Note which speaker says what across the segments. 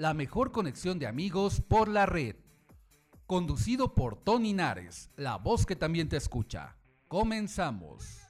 Speaker 1: la mejor conexión de amigos por la red. Conducido por Tony Nares, la voz que también te escucha. Comenzamos.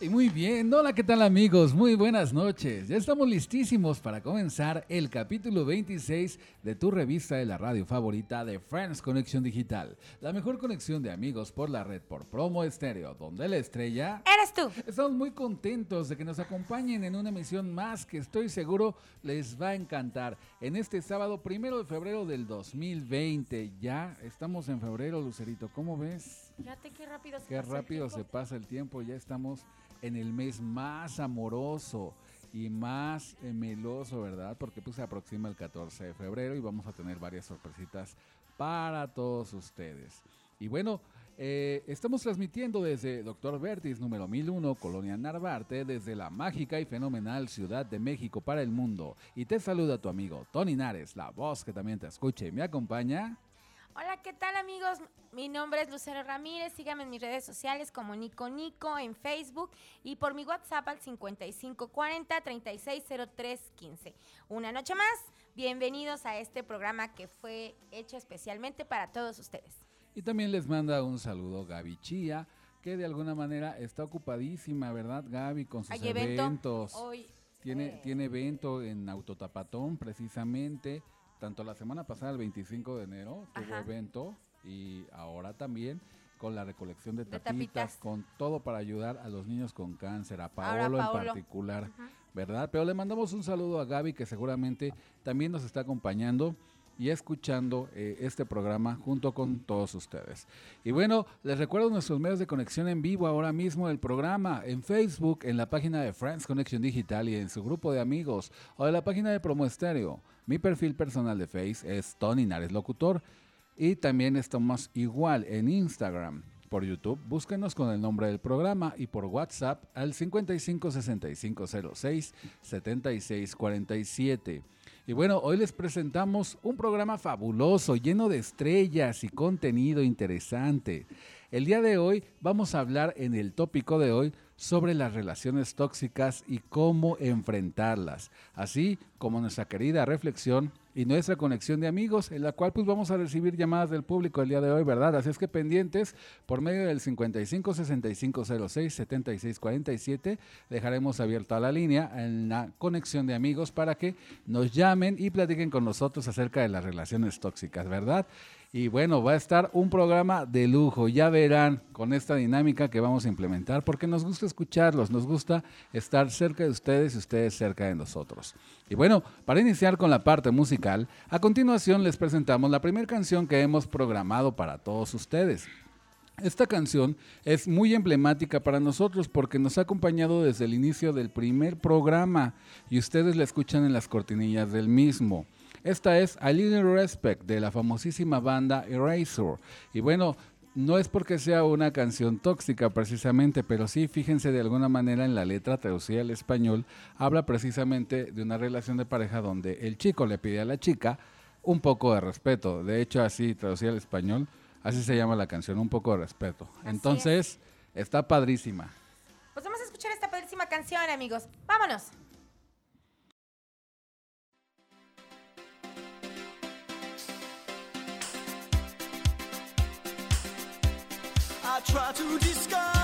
Speaker 1: Y muy bien, hola, ¿qué tal amigos? Muy buenas noches. Ya estamos listísimos para comenzar el capítulo 26 de tu revista de la radio favorita de Friends Conexión Digital. La mejor conexión de amigos por la red por promo estéreo, donde la estrella...
Speaker 2: Eres tú.
Speaker 1: Estamos muy contentos de que nos acompañen en una emisión más que estoy seguro les va a encantar. En este sábado primero de febrero del 2020. Ya estamos en febrero, Lucerito. ¿Cómo ves?
Speaker 2: Fíjate qué rápido se
Speaker 1: Qué
Speaker 2: pasa el tiempo.
Speaker 1: se pasa el tiempo, ya estamos en el mes más amoroso y más eh, meloso, ¿verdad? Porque pues se aproxima el 14 de febrero y vamos a tener varias sorpresitas para todos ustedes. Y bueno, eh, estamos transmitiendo desde Doctor Vertis número 1001, Colonia Narvarte, desde la mágica y fenomenal Ciudad de México para el mundo. Y te saluda tu amigo Tony Nares, la voz que también te escucha y me acompaña.
Speaker 2: Hola, ¿qué tal amigos? Mi nombre es Lucero Ramírez. Síganme en mis redes sociales como Nico Nico en Facebook y por mi WhatsApp al 5540 360315. Una noche más, bienvenidos a este programa que fue hecho especialmente para todos ustedes.
Speaker 1: Y también les manda un saludo Gaby Chía, que de alguna manera está ocupadísima, ¿verdad, Gaby? Con sus
Speaker 2: Hay evento
Speaker 1: eventos.
Speaker 2: hoy.
Speaker 1: Tiene,
Speaker 2: eh,
Speaker 1: tiene evento en Autotapatón, precisamente. Tanto la semana pasada, el 25 de enero, tuvo evento. Y ahora también con la recolección de
Speaker 2: De
Speaker 1: tapitas, con todo para ayudar a los niños con cáncer, a Paolo en particular.
Speaker 2: Ajá.
Speaker 1: ¿verdad? Pero le mandamos un saludo a Gaby que seguramente también nos está acompañando y escuchando eh, este programa junto con todos ustedes. Y bueno, les recuerdo nuestros medios de conexión en vivo ahora mismo del programa, en Facebook, en la página de Friends Connection Digital y en su grupo de amigos, o de la página de Promo Estéreo. Mi perfil personal de Face es Tony Nares Locutor y también estamos igual en Instagram. Por YouTube, búsquenos con el nombre del programa y por WhatsApp al 55 65 06 76 47. Y bueno, hoy les presentamos un programa fabuloso, lleno de estrellas y contenido interesante. El día de hoy vamos a hablar en el tópico de hoy sobre las relaciones tóxicas y cómo enfrentarlas, así como nuestra querida reflexión y nuestra conexión de amigos, en la cual pues vamos a recibir llamadas del público el día de hoy, ¿verdad? Así es que pendientes por medio del 55 65 06 76 47 dejaremos abierta la línea en la conexión de amigos para que nos llamen y platiquen con nosotros acerca de las relaciones tóxicas, ¿verdad? Y bueno, va a estar un programa de lujo, ya verán con esta dinámica que vamos a implementar, porque nos gusta escucharlos, nos gusta estar cerca de ustedes y ustedes cerca de nosotros. Y bueno, para iniciar con la parte musical, a continuación les presentamos la primera canción que hemos programado para todos ustedes. Esta canción es muy emblemática para nosotros porque nos ha acompañado desde el inicio del primer programa y ustedes la escuchan en las cortinillas del mismo. Esta es A Little Respect de la famosísima banda Eraser. Y bueno, no es porque sea una canción tóxica precisamente, pero sí, fíjense de alguna manera en la letra traducida al español, habla precisamente de una relación de pareja donde el chico le pide a la chica un poco de respeto. De hecho, así traducida al español, así se llama la canción, un poco de respeto.
Speaker 2: Así
Speaker 1: Entonces, está padrísima.
Speaker 2: Pues vamos a escuchar esta padrísima canción, amigos. Vámonos.
Speaker 3: I try to discover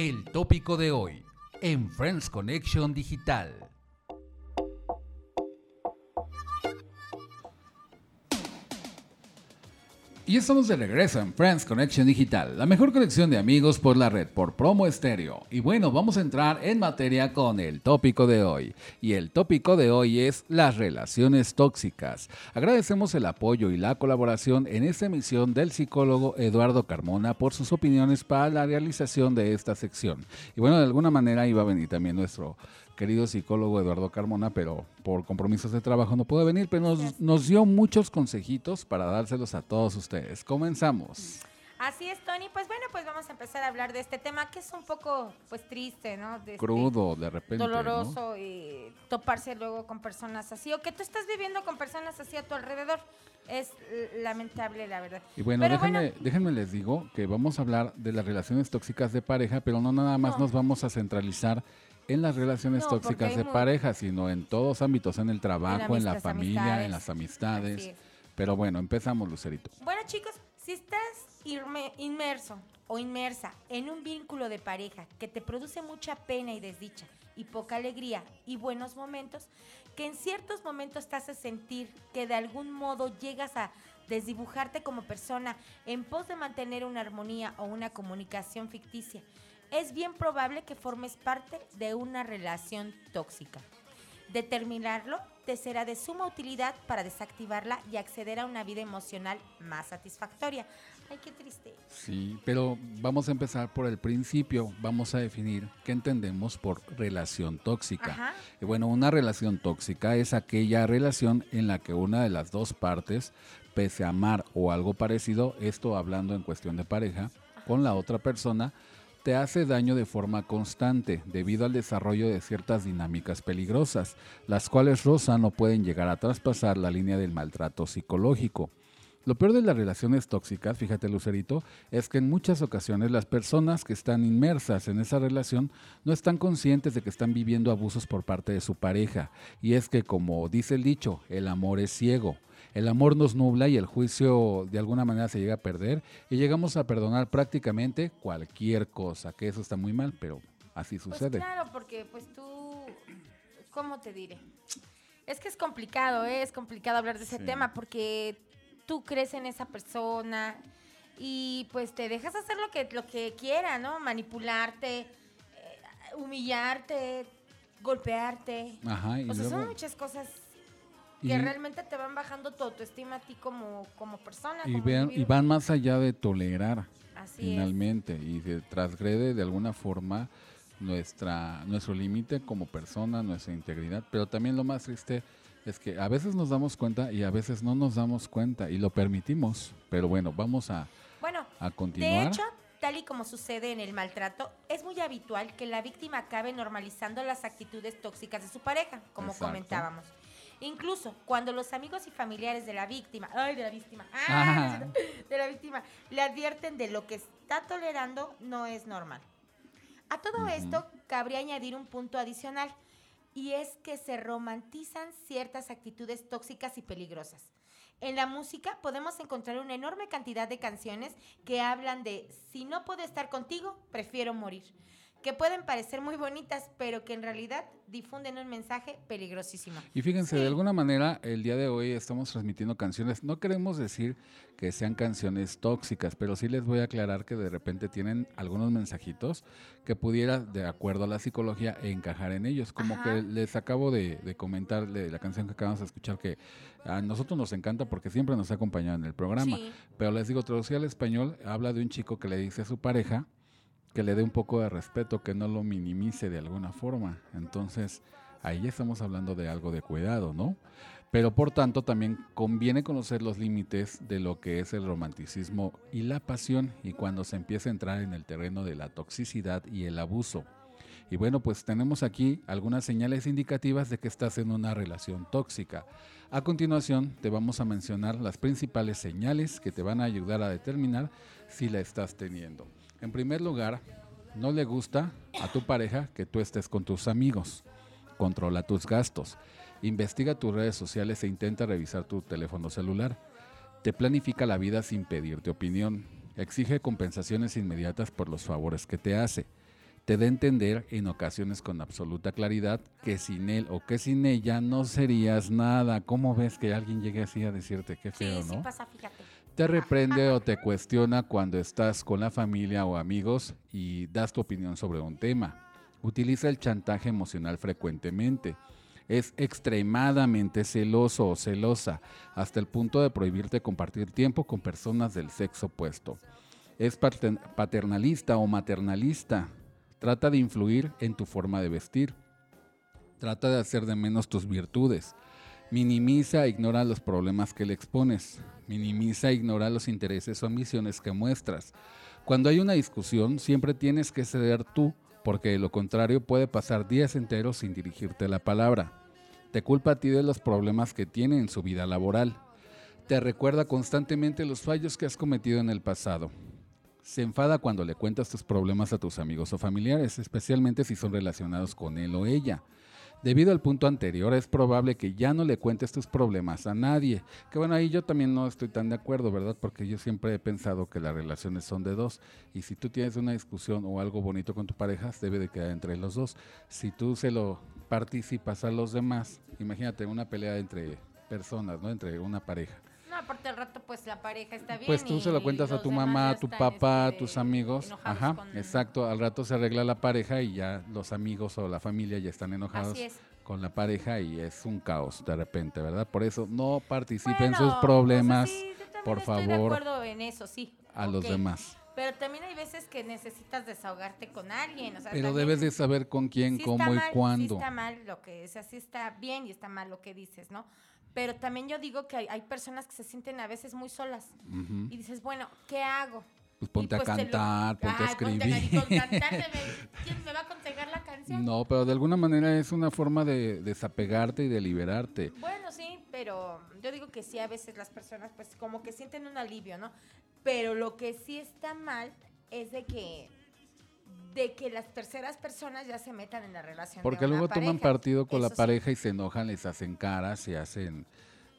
Speaker 1: El tópico de hoy en Friends Connection Digital. Y estamos de regreso en Friends Connection Digital, la mejor conexión de amigos por la red, por promo estéreo. Y bueno, vamos a entrar en materia con el tópico de hoy. Y el tópico de hoy es las relaciones tóxicas. Agradecemos el apoyo y la colaboración en esta emisión del psicólogo Eduardo Carmona por sus opiniones para la realización de esta sección. Y bueno, de alguna manera iba a venir también nuestro querido psicólogo Eduardo Carmona, pero por compromisos de trabajo no puede venir, pero nos, nos dio muchos consejitos para dárselos a todos ustedes. Comenzamos.
Speaker 2: Así es, Tony. Pues bueno, pues vamos a empezar a hablar de este tema que es un poco, pues triste, ¿no? De este,
Speaker 1: Crudo, de repente. ¿no?
Speaker 2: doloroso y toparse luego con personas así o que tú estás viviendo con personas así a tu alrededor. Es lamentable, la verdad.
Speaker 1: Y bueno,
Speaker 2: Pero
Speaker 1: déjenme,
Speaker 2: bueno.
Speaker 1: déjenme les digo que vamos a hablar de las relaciones tóxicas de pareja, pero no nada más
Speaker 2: No.
Speaker 1: nos vamos a centralizar en las relaciones
Speaker 2: No,
Speaker 1: tóxicas de pareja, sino en todos ámbitos, en el trabajo, en, la familia,
Speaker 2: amistades.
Speaker 1: en las amistades. Pero bueno, empezamos, Lucerito.
Speaker 2: Bueno, chicos, si estás inmerso o inmersa en un vínculo de pareja que te produce mucha pena y desdicha y poca alegría y buenos momentos, que en ciertos momentos te hace sentir que de algún modo llegas a desdibujarte como persona en pos de mantener una armonía o una comunicación ficticia, es bien probable que formes parte de una relación tóxica. Determinarlo te será de suma utilidad para desactivarla y acceder a una vida emocional más satisfactoria. Ay, qué triste.
Speaker 1: Sí, pero vamos a empezar por el principio. Vamos a definir qué entendemos por relación tóxica.
Speaker 2: Ajá.
Speaker 1: Bueno, una relación tóxica es aquella relación en la que una de las dos partes, pese a amar o algo parecido, esto hablando en cuestión de pareja, con la otra persona, te hace daño de forma constante debido al desarrollo de ciertas dinámicas peligrosas, las cuales rozan o pueden llegar a traspasar la línea del maltrato psicológico. Lo peor de las relaciones tóxicas, fíjate Lucerito, es que en muchas ocasiones las personas que están inmersas en esa relación no están conscientes de que están viviendo abusos por parte de su pareja. Y es que, como dice el dicho, el amor es ciego. El amor nos nubla y el juicio de alguna manera se llega a perder y llegamos a perdonar prácticamente cualquier cosa, que eso está muy mal, pero así
Speaker 2: Pues
Speaker 1: sucede.
Speaker 2: claro, porque pues tú, ¿cómo te diré? Es que es complicado, ¿eh? es complicado hablar de ese
Speaker 1: Sí.
Speaker 2: tema porque tú crees en esa persona y pues te dejas hacer lo que, lo que quiera, ¿no? Manipularte, eh, humillarte, golpearte.
Speaker 1: Ajá, y
Speaker 2: o sea, son muchas cosas
Speaker 1: y-
Speaker 2: que realmente te van bajando tu autoestima a ti como, como persona.
Speaker 1: y,
Speaker 2: como
Speaker 1: vean- y van más allá de tolerar.
Speaker 2: Así
Speaker 1: finalmente y se transgrede de alguna forma nuestra nuestro límite como persona, nuestra integridad, pero también lo más triste es que a veces nos damos cuenta y a veces no nos damos cuenta y lo permitimos, pero bueno, vamos a.
Speaker 2: Bueno,
Speaker 1: a
Speaker 2: De
Speaker 1: continuar.
Speaker 2: hecho, tal y como sucede en el maltrato, es muy habitual que la víctima acabe normalizando las actitudes tóxicas de su pareja, como
Speaker 1: Exacto.
Speaker 2: comentábamos. Incluso cuando los amigos y familiares de la víctima, ay, de la víctima,
Speaker 1: Ah.
Speaker 2: de la víctima, le advierten de lo que está tolerando no es normal. A todo esto cabría añadir un punto adicional, y es que se romantizan ciertas actitudes tóxicas y peligrosas. En la música podemos encontrar una enorme cantidad de canciones que hablan de si no puedo estar contigo, prefiero morir, que pueden parecer muy bonitas, pero que en realidad difunden un mensaje peligrosísimo.
Speaker 1: Y fíjense,
Speaker 2: Sí.
Speaker 1: de alguna manera, el día de hoy estamos transmitiendo canciones. No queremos decir que sean canciones tóxicas, pero sí les voy a aclarar que de repente tienen algunos mensajitos que pudiera, de acuerdo a la psicología, encajar en ellos. Como
Speaker 2: Ajá.
Speaker 1: que les acabo de, de comentar de la canción que acabamos de escuchar, que a nosotros nos encanta porque siempre nos ha acompañado en el programa.
Speaker 2: Sí.
Speaker 1: Pero les digo, traducida al español, habla de un chico que le dice a su pareja que le dé un poco de respeto, que no lo minimice de alguna forma. Entonces, ahí estamos hablando de algo de cuidado, ¿no? Pero por tanto, también conviene conocer los límites de lo que es el romanticismo y la pasión y cuando se empieza a entrar en el terreno de la toxicidad y el abuso. Y bueno, pues tenemos aquí algunas señales indicativas de que estás en una relación tóxica. A continuación, te vamos a mencionar las principales señales que te van a ayudar a determinar si la estás teniendo. En primer lugar, no le gusta a tu pareja que tú estés con tus amigos. Controla tus gastos. Investiga tus redes sociales e intenta revisar tu teléfono celular. Te planifica la vida sin pedirte opinión. Exige compensaciones inmediatas por los favores que te hace. te da a entender en ocasiones con absoluta claridad que sin él o que sin ella no serías nada. ¿Cómo ves que alguien llegue así a decirte qué feo,
Speaker 2: sí, sí
Speaker 1: no?
Speaker 2: pasa, fíjate.
Speaker 1: Te reprende o te cuestiona cuando estás con la familia o amigos y das tu opinión sobre un tema. Utiliza el chantaje emocional frecuentemente. Es extremadamente celoso o celosa, hasta el punto de prohibirte compartir tiempo con personas del sexo opuesto. Es pater- paternalista o maternalista. Trata de influir en tu forma de vestir. Trata de hacer de menos tus virtudes. Minimiza e ignora los problemas que le expones. Minimiza e ignora los intereses o ambiciones que muestras. Cuando hay una discusión, siempre tienes que ceder tú, porque de lo contrario puede pasar días enteros sin dirigirte la palabra. Te culpa a ti de los problemas que tiene en su vida laboral. Te recuerda constantemente los fallos que has cometido en el pasado. Se enfada cuando le cuentas tus problemas a tus amigos o familiares, especialmente si son relacionados con él o ella. Debido al punto anterior, es probable que ya no le cuentes tus problemas a nadie. Que bueno, ahí yo también no estoy tan de acuerdo, ¿verdad? Porque yo siempre he pensado que las relaciones son de dos. Y si tú tienes una discusión o algo bonito con tu pareja, debe de quedar entre los dos. Si tú se lo participas a los demás, imagínate una pelea entre personas, ¿no? Entre una pareja.
Speaker 2: Aparte al rato, pues la pareja está bien.
Speaker 1: Pues tú se lo cuentas a tu mamá, a tu
Speaker 2: están,
Speaker 1: papá, a
Speaker 2: este,
Speaker 1: tus amigos. Ajá,
Speaker 2: con-
Speaker 1: exacto. Al rato se arregla la pareja y ya los amigos o la familia ya están enojados
Speaker 2: Así es.
Speaker 1: con la pareja y es un caos de repente, ¿verdad? Por eso no participen en
Speaker 2: Bueno,
Speaker 1: sus problemas,
Speaker 2: o sea, sí, yo también
Speaker 1: por
Speaker 2: estoy de
Speaker 1: favor,
Speaker 2: acuerdo en eso, sí.
Speaker 1: a los demás.
Speaker 2: Pero también hay veces que necesitas desahogarte con alguien. O sea,
Speaker 1: Pero debes de saber con quién,
Speaker 2: sí
Speaker 1: cómo y
Speaker 2: mal,
Speaker 1: cuándo.
Speaker 2: Sí está mal lo que, o sea, sí está bien y está mal lo que dices, ¿no? Pero también yo digo que hay, hay personas que se sienten a veces muy solas. Y dices, bueno, ¿qué hago?
Speaker 1: Pues ponte a
Speaker 2: pues lo-
Speaker 1: cantar, ponte a
Speaker 2: Ay, ponte
Speaker 1: escribir.
Speaker 2: y con cantar ¿Quién me va a aconsejar la canción?
Speaker 1: No, pero de alguna manera es una forma de desapegarte y de liberarte.
Speaker 2: Bueno, sí, pero yo digo que sí, a veces las personas pues como que sienten un alivio, ¿no? Pero lo que sí está mal es de que de que las terceras personas ya se metan en la relación.
Speaker 1: Porque
Speaker 2: de una
Speaker 1: luego toman partido con la
Speaker 2: sí.
Speaker 1: pareja y se enojan, les hacen caras, se hacen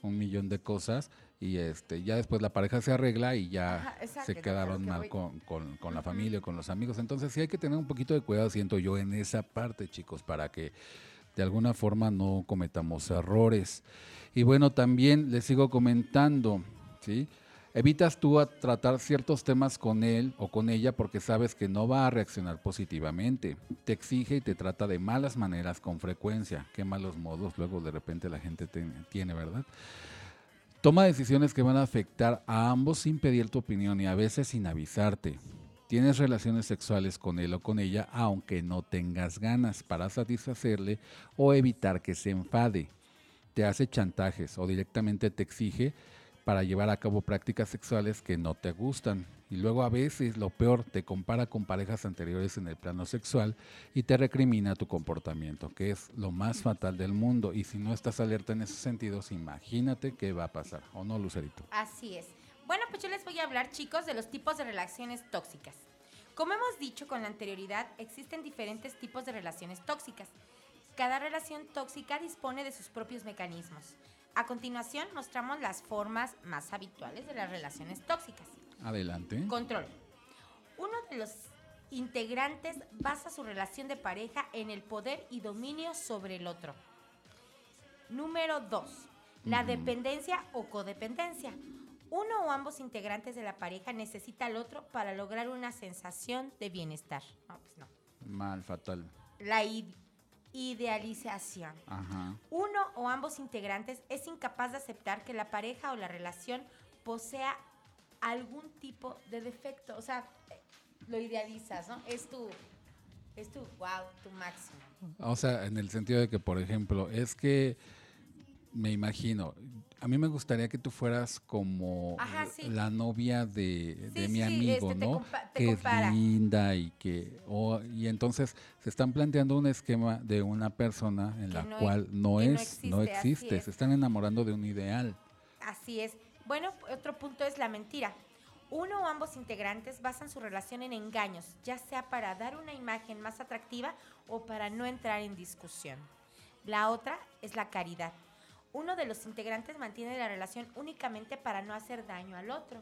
Speaker 1: un millón de cosas y este ya después la pareja se arregla y ya
Speaker 2: Ajá, exacto,
Speaker 1: se quedaron
Speaker 2: que
Speaker 1: mal con, con- con la familia, con los amigos. Entonces sí hay que tener un poquito de cuidado, siento yo, en esa parte, chicos, para que de alguna forma no cometamos errores. Y bueno, también les sigo comentando, ¿sí? Evitas tú a tratar ciertos temas con él o con ella porque sabes que no va a reaccionar positivamente. Te exige y te trata de malas maneras con frecuencia. Qué malos modos luego de repente la gente te- tiene, ¿verdad? Toma decisiones que van a afectar a ambos sin pedir tu opinión y a veces sin avisarte. Tienes relaciones sexuales con él o con ella aunque no tengas ganas para satisfacerle o evitar que se enfade. Te hace chantajes o directamente te exige para llevar a cabo prácticas sexuales que no te gustan. Y luego a veces, lo peor, te compara con parejas anteriores en el plano sexual y te recrimina tu comportamiento, que es lo más fatal del mundo. Y si no estás alerta en esos sentidos, imagínate qué va a pasar. ¿O no, Lucerito?
Speaker 2: Así es. Bueno, pues yo les voy a hablar, chicos, de los tipos de relaciones tóxicas. Como hemos dicho con la anterioridad, existen diferentes tipos de relaciones tóxicas. Cada relación tóxica dispone de sus propios mecanismos. A continuación, mostramos las formas más habituales de las relaciones tóxicas.
Speaker 1: Adelante.
Speaker 2: Control. Uno de los integrantes basa su relación de pareja en el poder y dominio sobre el otro. Número 2. La dependencia o codependencia. Uno o ambos integrantes de la pareja necesita al otro para lograr una sensación de bienestar. No, pues no.
Speaker 1: Mal, fatal.
Speaker 2: La idealización.
Speaker 1: Ajá.
Speaker 2: Uno o ambos integrantes es incapaz de aceptar que la pareja o la relación posea algún tipo de defecto. O sea, eh, lo idealizas, ¿no? Es tu, es tu wow, tu máximo.
Speaker 1: O sea, en el sentido de que, por ejemplo, es que me imagino, a mí me gustaría que tú fueras como
Speaker 2: Ajá, sí.
Speaker 1: la novia de, mi amigo,
Speaker 2: este, te
Speaker 1: ¿no? que linda y que, o- y entonces se están planteando un esquema de una persona en
Speaker 2: Que
Speaker 1: la
Speaker 2: no
Speaker 1: cual no
Speaker 2: no
Speaker 1: es, no
Speaker 2: existe, así
Speaker 1: existe,
Speaker 2: es.
Speaker 1: se están enamorando de un ideal.
Speaker 2: Así es. Bueno, otro punto es la mentira. Uno o ambos integrantes basan su relación en engaños, ya sea para dar una imagen más atractiva o para no entrar en discusión. La otra es la caridad. Uno de los integrantes mantiene la relación únicamente para no hacer daño al otro.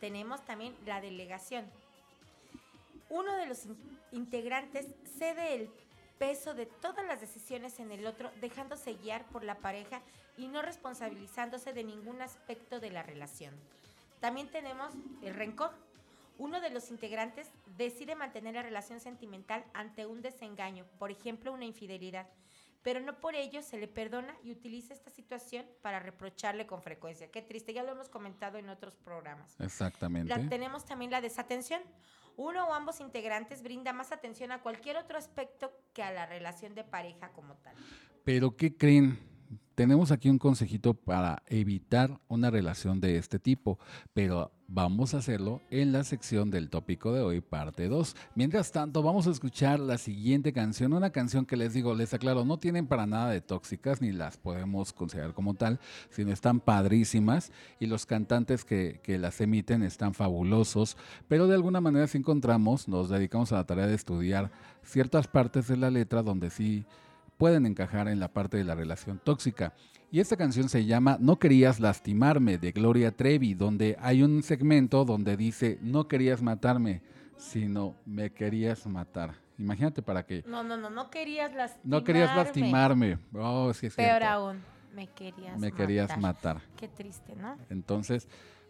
Speaker 2: Tenemos también la delegación. Uno de los in- integrantes cede el peso de todas las decisiones en el otro, dejándose guiar por la pareja y no responsabilizándose de ningún aspecto de la relación. También tenemos el rencor. Uno de los integrantes decide mantener la relación sentimental ante un desengaño, por ejemplo, una infidelidad, pero no por ello se le perdona y utiliza esta situación para reprocharle con frecuencia. Qué triste, ya lo hemos comentado en otros programas.
Speaker 1: Exactamente.
Speaker 2: La- tenemos también la desatención. Uno o ambos integrantes brinda más atención a cualquier otro aspecto que a la relación de pareja como tal.
Speaker 1: Pero ¿qué creen? Tenemos aquí un consejito para evitar una relación de este tipo, pero vamos a hacerlo en la sección del tópico de hoy, parte 2. Mientras tanto, vamos a escuchar la siguiente canción, una canción que les digo, les aclaro, no tienen para nada de tóxicas, ni las podemos considerar como tal, sino están padrísimas y los cantantes que, que las emiten están fabulosos, pero de alguna manera si encontramos, nos dedicamos a la tarea de estudiar ciertas partes de la letra donde sí pueden encajar en la parte de la relación tóxica. Y esta canción se llama No querías lastimarme de Gloria Trevi, donde hay un segmento donde dice no querías matarme, sino me querías matar. Imagínate para que
Speaker 2: No, no, no, no querías lastimarme.
Speaker 1: no querías lastimarme. Oh, sí es
Speaker 2: Peor
Speaker 1: cierto.
Speaker 2: aún, me querías
Speaker 1: Me querías matar.
Speaker 2: Qué triste, ¿no?
Speaker 1: Entonces,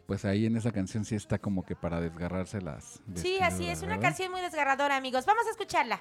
Speaker 1: pues ahí en esa canción sí está como que para desgarrarse las
Speaker 2: Sí, así es, una canción muy desgarradora, amigos. Vamos a escucharla.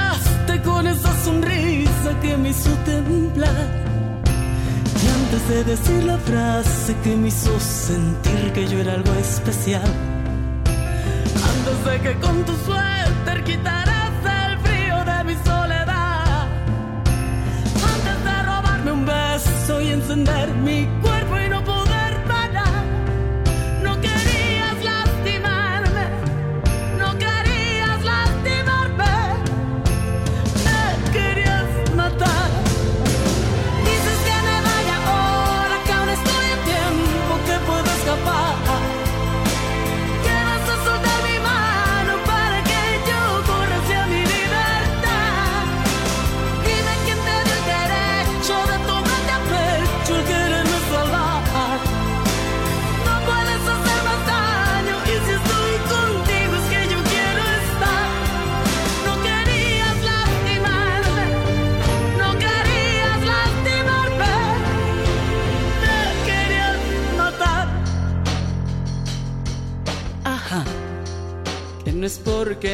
Speaker 4: con esa sonrisa que me hizo temblar. Y antes de decir la frase que me hizo sentir que yo era algo especial. Antes de que con tu suéter quitaras el frío de mi soledad. Antes de robarme un beso y encender mi cuerpo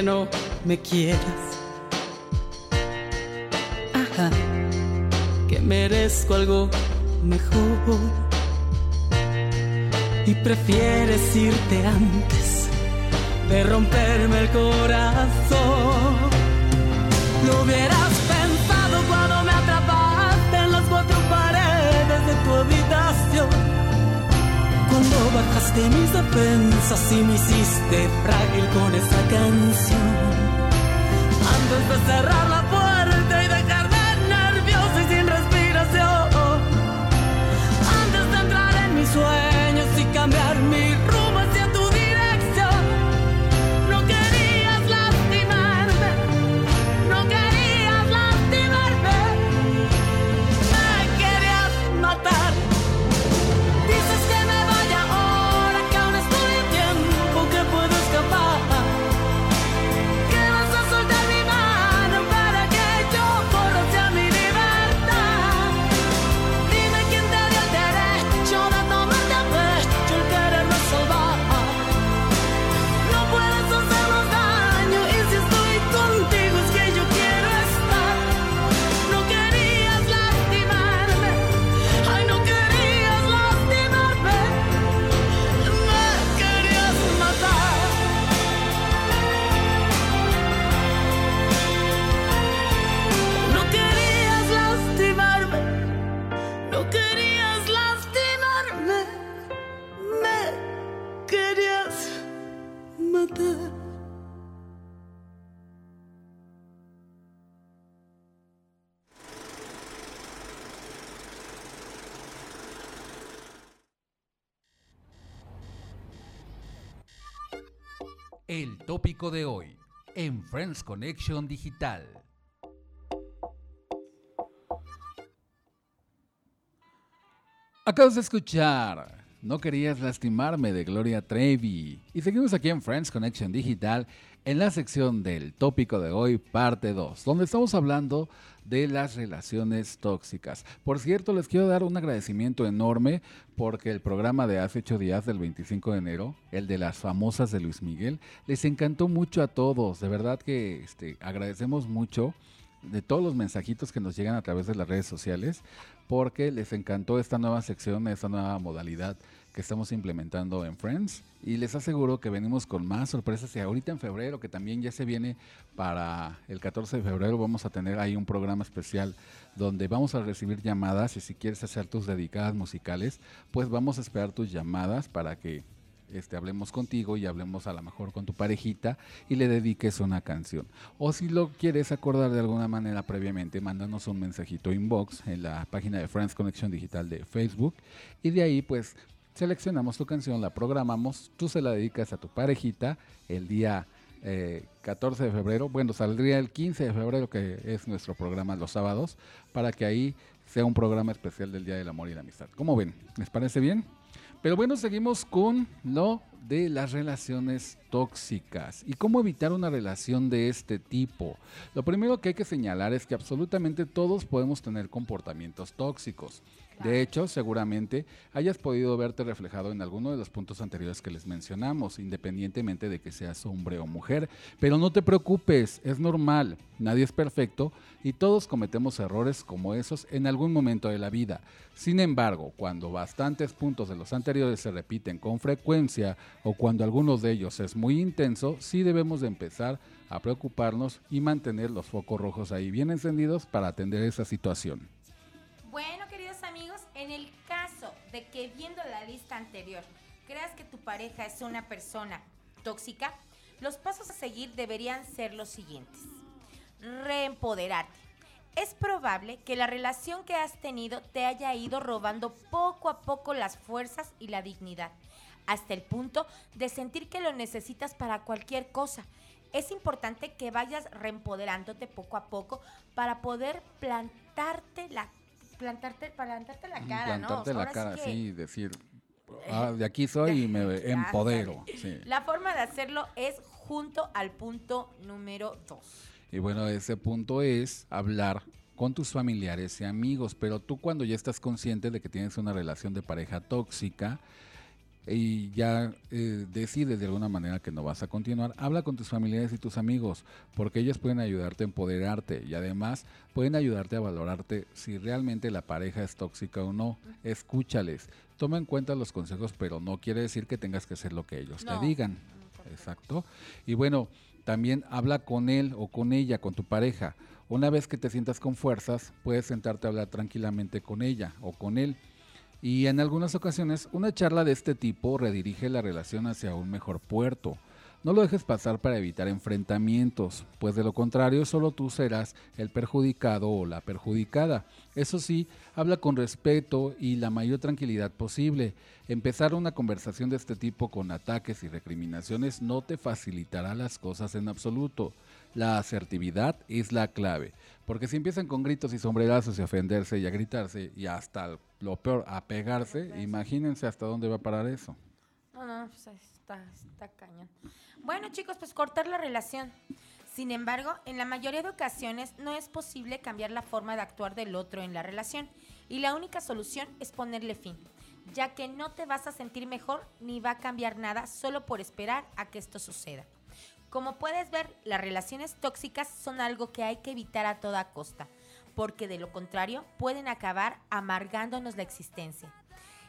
Speaker 4: no me quieras. Ajá, que merezco algo mejor y prefieres irte antes de romperme el corazón. Lo hubieras pensado cuando me atrapaste en las cuatro paredes de tu habitación. Cuando bajaste mis defensas y me hiciste frágil con esa canción. Antes de cerrar la puerta y dejarme nervioso y sin respiración. Antes de entrar en mis sueños y cambiar mi rumbo
Speaker 1: tópico de hoy en Friends Connection Digital. Acabas de escuchar No querías lastimarme de Gloria Trevi. Y seguimos aquí en Friends Connection Digital en la sección del tópico de hoy, parte 2, donde estamos hablando de las relaciones tóxicas. Por cierto, les quiero dar un agradecimiento enorme porque el programa de hace ocho días, del 25 de enero, el de las famosas de Luis Miguel, les encantó mucho a todos. De verdad que este, agradecemos mucho de todos los mensajitos que nos llegan a través de las redes sociales, porque les encantó esta nueva sección, esta nueva modalidad que estamos implementando en Friends. Y les aseguro que venimos con más sorpresas. Y ahorita en febrero, que también ya se viene para el 14 de febrero, vamos a tener ahí un programa especial donde vamos a recibir llamadas. Y si quieres hacer tus dedicadas musicales, pues vamos a esperar tus llamadas para que este, hablemos contigo y hablemos a lo mejor con tu parejita y le dediques una canción. O si lo quieres acordar de alguna manera previamente, mándanos un mensajito inbox en la página de Friends Connection Digital de Facebook y de ahí pues seleccionamos tu canción, la programamos, tú se la dedicas a tu parejita el día eh, 14 de febrero, bueno, saldría el 15 de febrero que es nuestro programa los sábados, para que ahí sea un programa especial del Día del Amor y la Amistad. ¿Cómo ven? ¿Les parece bien? Pero bueno, seguimos con lo de las relaciones tóxicas y cómo evitar una relación de este tipo. Lo primero que hay que señalar es que absolutamente todos podemos tener comportamientos tóxicos. De hecho, seguramente hayas podido verte reflejado en alguno de los puntos anteriores que les mencionamos, independientemente de que seas hombre o mujer. Pero no te preocupes, es normal, nadie es perfecto y todos cometemos errores como esos en algún momento de la vida. Sin embargo, cuando bastantes puntos de los anteriores se repiten con frecuencia o cuando algunos de ellos es muy intenso, sí debemos de empezar a preocuparnos y mantener los focos rojos ahí bien encendidos para atender esa situación.
Speaker 2: Bueno, en el caso de que viendo la lista anterior creas que tu pareja es una persona tóxica, los pasos a seguir deberían ser los siguientes. Reempoderarte. Es probable que la relación que has tenido te haya ido robando poco a poco las fuerzas y la dignidad, hasta el punto de sentir que lo necesitas para cualquier cosa. Es importante que vayas reempoderándote poco a poco para poder plantarte la plantarte plantarte la cara, ¿no?
Speaker 1: Plantarte la
Speaker 2: Ahora sí
Speaker 1: cara,
Speaker 2: que-
Speaker 1: sí, decir, "Ah, de aquí soy y me empodero. sí.
Speaker 2: La forma de hacerlo es junto al punto número dos.
Speaker 1: Y bueno, ese punto es hablar con tus familiares y amigos, pero tú cuando ya estás consciente de que tienes una relación de pareja tóxica y ya eh, decides de alguna manera que no vas a continuar, habla con tus familiares y tus amigos, porque ellos pueden ayudarte a empoderarte y además pueden ayudarte a valorarte si realmente la pareja es tóxica o no. Escúchales, toma en cuenta los consejos, pero no quiere decir que tengas que hacer lo que ellos
Speaker 2: No.
Speaker 1: te digan. Exacto. Y bueno, también habla con él o con ella, con tu pareja. Una vez que te sientas con fuerzas, puedes sentarte a hablar tranquilamente con ella o con él. Y en algunas ocasiones, una charla de este tipo redirige la relación hacia un mejor puerto. No lo dejes pasar para evitar enfrentamientos, pues de lo contrario solo tú serás el perjudicado o la perjudicada. Eso sí, habla con respeto y la mayor tranquilidad posible. Empezar una conversación de este tipo con ataques y recriminaciones no te facilitará las cosas en absoluto. La asertividad es la clave, porque si empiezan con gritos y sombrerazos y a ofenderse y a gritarse y hasta lo peor, a pegarse, imagínense hasta dónde va a parar eso.
Speaker 2: No, no, pues está, está cañón. Bueno, chicos, pues cortar la relación. Sin embargo, en la mayoría de ocasiones no es posible cambiar la forma de actuar del otro en la relación y la única solución es ponerle fin, ya que no te vas a sentir mejor ni va a cambiar nada solo por esperar a que esto suceda. Como puedes ver, las relaciones tóxicas son algo que hay que evitar a toda costa, porque de lo contrario pueden acabar amargándonos la existencia.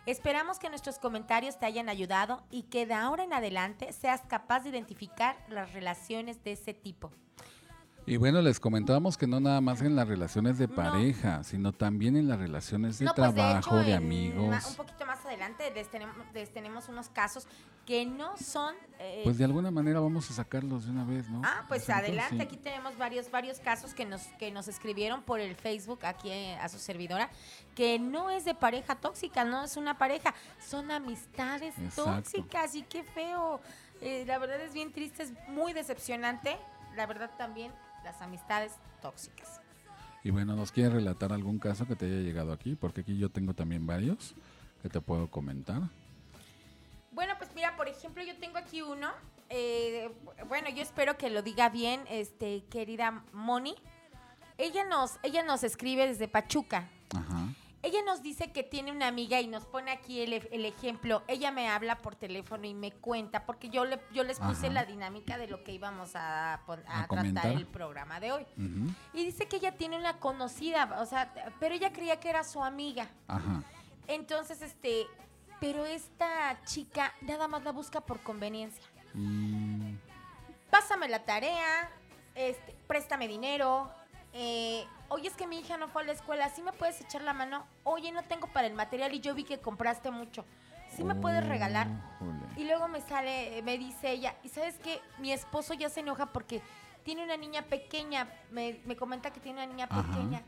Speaker 2: Esperamos que nuestros comentarios te hayan ayudado y que de ahora en adelante seas capaz de identificar las relaciones de ese tipo.
Speaker 1: Y bueno, les comentábamos que no nada más en las relaciones de pareja, sino también en las relaciones de
Speaker 2: No, pues,
Speaker 1: trabajo, de,
Speaker 2: hecho,
Speaker 1: amigos.
Speaker 2: un poquito más adelante les tenemos, les tenemos unos casos que no son... eh,
Speaker 1: Pues de alguna manera vamos a sacarlos de una vez, ¿no?
Speaker 2: Ah, pues adelante,
Speaker 1: sí.
Speaker 2: aquí tenemos varios, varios casos que nos, que nos escribieron por el Facebook aquí eh, a su servidora, que no es de pareja tóxica, no es una pareja, son amistades
Speaker 1: Exacto.
Speaker 2: tóxicas y qué feo. Eh, la verdad es bien triste, es muy decepcionante, la verdad también las amistades tóxicas.
Speaker 1: Y bueno, ¿nos quieres relatar algún caso que te haya llegado aquí? Porque aquí yo tengo también varios que te puedo comentar.
Speaker 2: Bueno, pues mira, por ejemplo, yo tengo aquí uno. eh, bueno, yo espero que lo diga bien, este, querida Moni. Ella nos, ella nos escribe desde Pachuca.
Speaker 1: Ajá.
Speaker 2: Ella nos dice que tiene una amiga y nos pone aquí el, el ejemplo. Ella me habla por teléfono y me cuenta, porque yo, le, yo les puse
Speaker 1: Ajá.
Speaker 2: la dinámica de lo que íbamos a, a tratar el programa de hoy. Y dice que ella tiene una conocida, o sea, pero ella creía que era su amiga.
Speaker 1: Ajá.
Speaker 2: Entonces, este, pero esta chica nada más la busca por conveniencia.
Speaker 1: Mm,
Speaker 2: Pásame la tarea, este, préstame dinero. Eh, Oye, es que mi hija no fue a la escuela, ¿sí me puedes echar la mano? Oye, no tengo para el material y yo vi que compraste mucho. ¿Sí me puedes regalar?
Speaker 1: Híjole.
Speaker 2: Y luego me sale, me dice ella, y sabes qué, mi esposo ya se enoja porque tiene una niña pequeña, me, me comenta que tiene una niña
Speaker 1: Ajá.
Speaker 2: pequeña.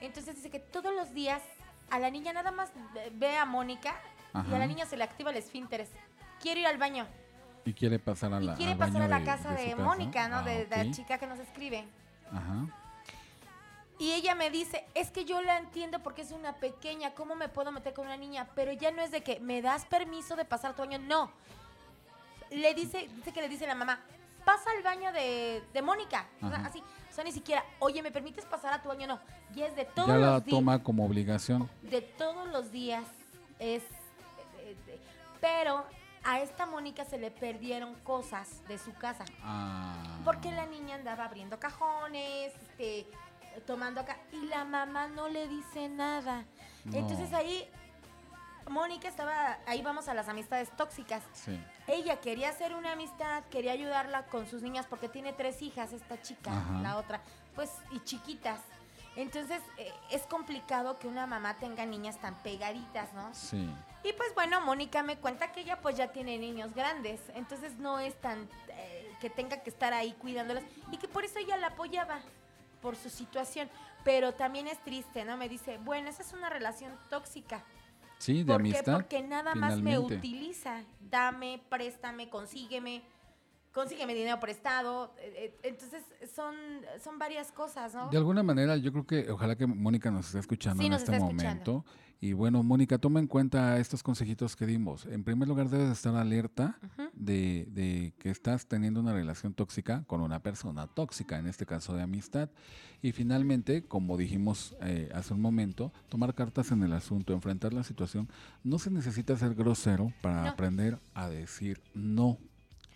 Speaker 2: Entonces dice que todos los días a la niña nada más ve- a Mónica y a la niña se le activa el esfínter. Quiero ir al baño.
Speaker 1: Y quiere pasar a
Speaker 2: Y
Speaker 1: la
Speaker 2: quiere
Speaker 1: al
Speaker 2: pasar
Speaker 1: baño
Speaker 2: a la
Speaker 1: de-
Speaker 2: casa
Speaker 1: de.
Speaker 2: Mónica, ¿no?
Speaker 1: Ah,
Speaker 2: de, de la chica que nos escribe.
Speaker 1: Ajá.
Speaker 2: Y ella me dice, es que yo la entiendo porque es una pequeña, ¿cómo me puedo meter con una niña? Pero ya no es de que me das permiso de pasar tu baño, no. Le dice, dice que le dice la mamá, pasa al baño de, de Mónica. O sea, así, o sea, ni siquiera, oye, ¿me permites pasar a tu baño? No. Y es de todos
Speaker 1: Ya la
Speaker 2: los días.
Speaker 1: toma como obligación.
Speaker 2: De todos los días es... eh, eh, Pero a esta Mónica se le perdieron cosas de su casa.
Speaker 1: Ah.
Speaker 2: Porque la niña andaba abriendo cajones, este, tomando acá, y la mamá no le dice nada.
Speaker 1: No.
Speaker 2: Entonces ahí, Mónica estaba, ahí vamos a las amistades tóxicas.
Speaker 1: Sí.
Speaker 2: Ella quería hacer una amistad, quería ayudarla con sus niñas, porque tiene tres hijas, esta chica,
Speaker 1: Ajá.
Speaker 2: la otra, pues, y chiquitas. Entonces eh, es complicado que una mamá tenga niñas tan pegaditas, ¿no?
Speaker 1: Sí.
Speaker 2: Y pues bueno, Mónica me cuenta que ella pues ya tiene niños grandes, entonces no es tan eh, que tenga que estar ahí cuidándolas y que por eso ella la apoyaba por su situación. Pero también es triste, ¿no? Me dice, bueno, esa es una relación tóxica.
Speaker 1: Sí, de
Speaker 2: ¿Por qué?
Speaker 1: amistad.
Speaker 2: Porque nada más me utiliza. Dame, préstame, consígueme, consígueme dinero prestado. eh, eh, Entonces son, son varias cosas, ¿no?
Speaker 1: De alguna manera, yo creo que ojalá que Mónica nos esté escuchando
Speaker 2: Sí,
Speaker 1: en este
Speaker 2: escuchando.
Speaker 1: Y bueno, Mónica, toma en cuenta estos consejitos que dimos. En primer lugar, debes estar alerta de, de que estás teniendo una relación tóxica con una persona tóxica, en este caso de amistad. Y finalmente, como dijimos eh, hace un momento, tomar cartas en el asunto, enfrentar la situación. No se necesita ser grosero para
Speaker 2: No.
Speaker 1: aprender a decir no.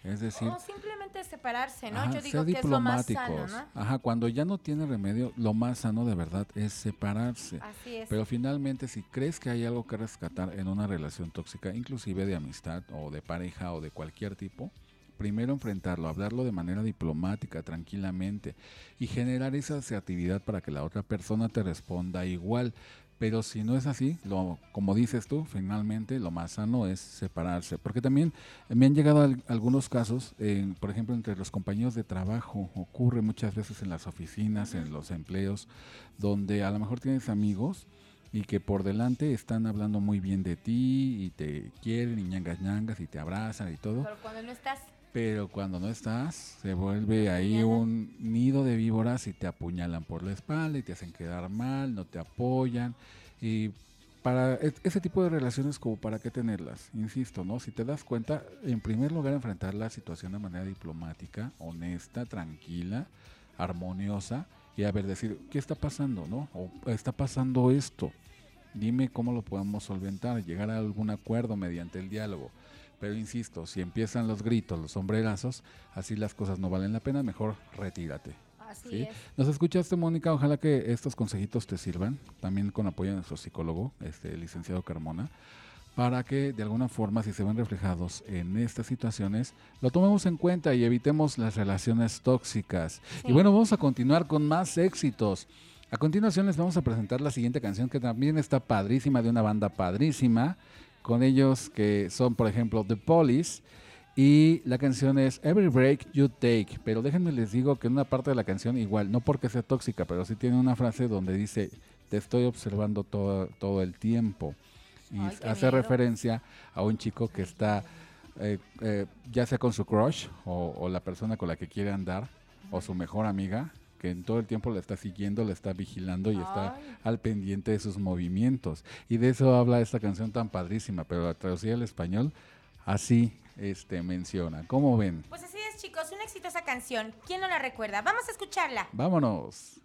Speaker 1: Es decir,
Speaker 2: O simplemente separarse, ¿no?
Speaker 1: Ajá,
Speaker 2: Yo digo que es lo más sano.
Speaker 1: Ajá, cuando ya no tiene remedio, lo más sano de verdad es separarse.
Speaker 2: Así es.
Speaker 1: Pero finalmente, si crees que hay algo que rescatar en una relación tóxica, inclusive de amistad o de pareja o de cualquier tipo, primero enfrentarlo, hablarlo de manera diplomática, tranquilamente, y generar esa asertividad para que la otra persona te responda igual. Pero si no es así, lo, como dices tú, finalmente lo más sano es separarse. Porque también me han llegado al- algunos casos, en, por ejemplo, entre los compañeros de trabajo, ocurre muchas veces en las oficinas, en los empleos, donde a lo mejor tienes amigos y que por delante están hablando muy bien de ti y te quieren y ñangas ñangas y te abrazan y todo.
Speaker 2: Pero cuando no estás,
Speaker 1: Pero cuando no estás, se vuelve ahí un nido de víboras y te apuñalan por la espalda y te hacen quedar mal, no te apoyan. Y para ese tipo de relaciones, como para qué tenerlas, insisto, ¿no? Si te das cuenta, en primer lugar, enfrentar la situación de manera diplomática, honesta, tranquila, armoniosa, y a ver, decir, ¿qué está pasando, no? O está pasando esto. Dime cómo lo podemos solventar, llegar a algún acuerdo mediante el diálogo. Pero insisto, si empiezan los gritos, los sombrerazos, así las cosas no valen la pena, mejor retírate.
Speaker 2: así
Speaker 1: ¿sí?
Speaker 2: es.
Speaker 1: Nos escuchaste, Mónica, ojalá que estos consejitos te sirvan, también con apoyo de nuestro psicólogo, este el licenciado Carmona,
Speaker 5: para que de alguna forma, si se ven reflejados en estas situaciones, lo tomemos en cuenta y evitemos las relaciones tóxicas.
Speaker 2: Sí.
Speaker 5: Y bueno, vamos a continuar con más éxitos. A continuación les vamos a presentar la siguiente canción que también está padrísima, de una banda padrísima, con ellos que son, por ejemplo, The Police. Y la canción es Every Break You Take. Pero déjenme les digo que en una parte de la canción, igual, no porque sea tóxica, pero sí tiene una frase donde dice: Te estoy observando todo, todo el tiempo. Y
Speaker 2: Ay,
Speaker 5: hace
Speaker 2: miedo.
Speaker 5: referencia a un chico que está, eh, eh, ya sea con su crush o, o la persona con la que quiere andar, o su mejor amiga, que en todo el tiempo la está siguiendo, la está vigilando y está al pendiente de sus movimientos. Y de eso habla esta canción tan padrísima, pero la traducida al español así este, menciona. ¿Cómo ven?
Speaker 2: Pues así es, chicos, una exitosa canción. ¿Quién no la recuerda? Vamos a escucharla.
Speaker 5: Vámonos.